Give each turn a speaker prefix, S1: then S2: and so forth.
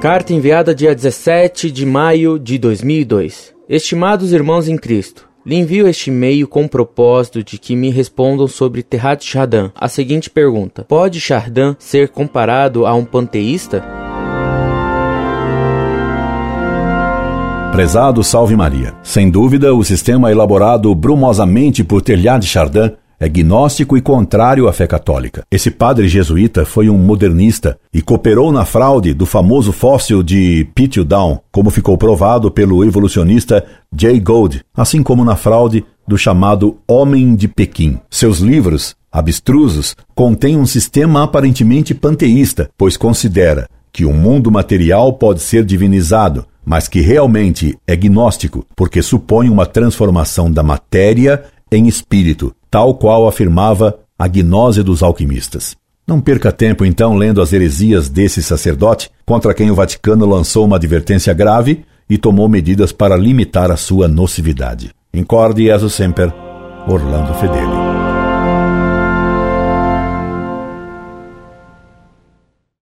S1: Carta enviada dia 17 de maio de 2002. Estimados irmãos em Cristo, lhe envio este e-mail com o propósito de que me respondam sobre Terrat Chardin. A seguinte pergunta: Pode Chardin ser comparado a um panteísta?
S2: Prezado Salve Maria. Sem dúvida, o sistema elaborado brumosamente por de Chardin é gnóstico e contrário à fé católica. Esse padre jesuíta foi um modernista e cooperou na fraude do famoso fóssil de Down, como ficou provado pelo evolucionista Jay Gould, assim como na fraude do chamado Homem de Pequim. Seus livros, abstrusos, contêm um sistema aparentemente panteísta, pois considera que o mundo material pode ser divinizado, mas que realmente é gnóstico, porque supõe uma transformação da matéria em espírito, tal qual afirmava a gnose dos alquimistas. Não perca tempo, então, lendo as heresias desse sacerdote, contra quem o Vaticano lançou uma advertência grave e tomou medidas para limitar a sua nocividade. Incorde Jesus Semper, Orlando Fedeli.